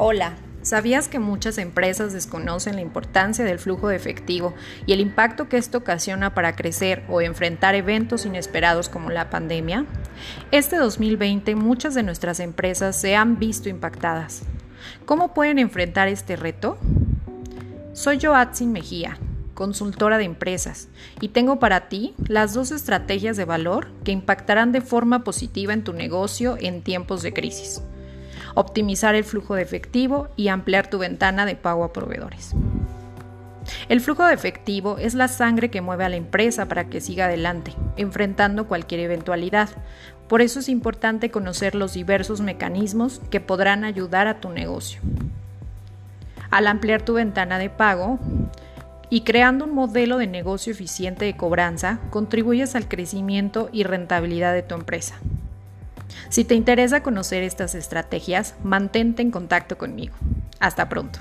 Hola, ¿sabías que muchas empresas desconocen la importancia del flujo de efectivo y el impacto que esto ocasiona para crecer o enfrentar eventos inesperados como la pandemia? Este 2020 muchas de nuestras empresas se han visto impactadas. ¿Cómo pueden enfrentar este reto? Soy Joatzin Mejía, consultora de empresas, y tengo para ti las dos estrategias de valor que impactarán de forma positiva en tu negocio en tiempos de crisis optimizar el flujo de efectivo y ampliar tu ventana de pago a proveedores. El flujo de efectivo es la sangre que mueve a la empresa para que siga adelante, enfrentando cualquier eventualidad. Por eso es importante conocer los diversos mecanismos que podrán ayudar a tu negocio. Al ampliar tu ventana de pago y creando un modelo de negocio eficiente de cobranza, contribuyes al crecimiento y rentabilidad de tu empresa. Si te interesa conocer estas estrategias, mantente en contacto conmigo. Hasta pronto.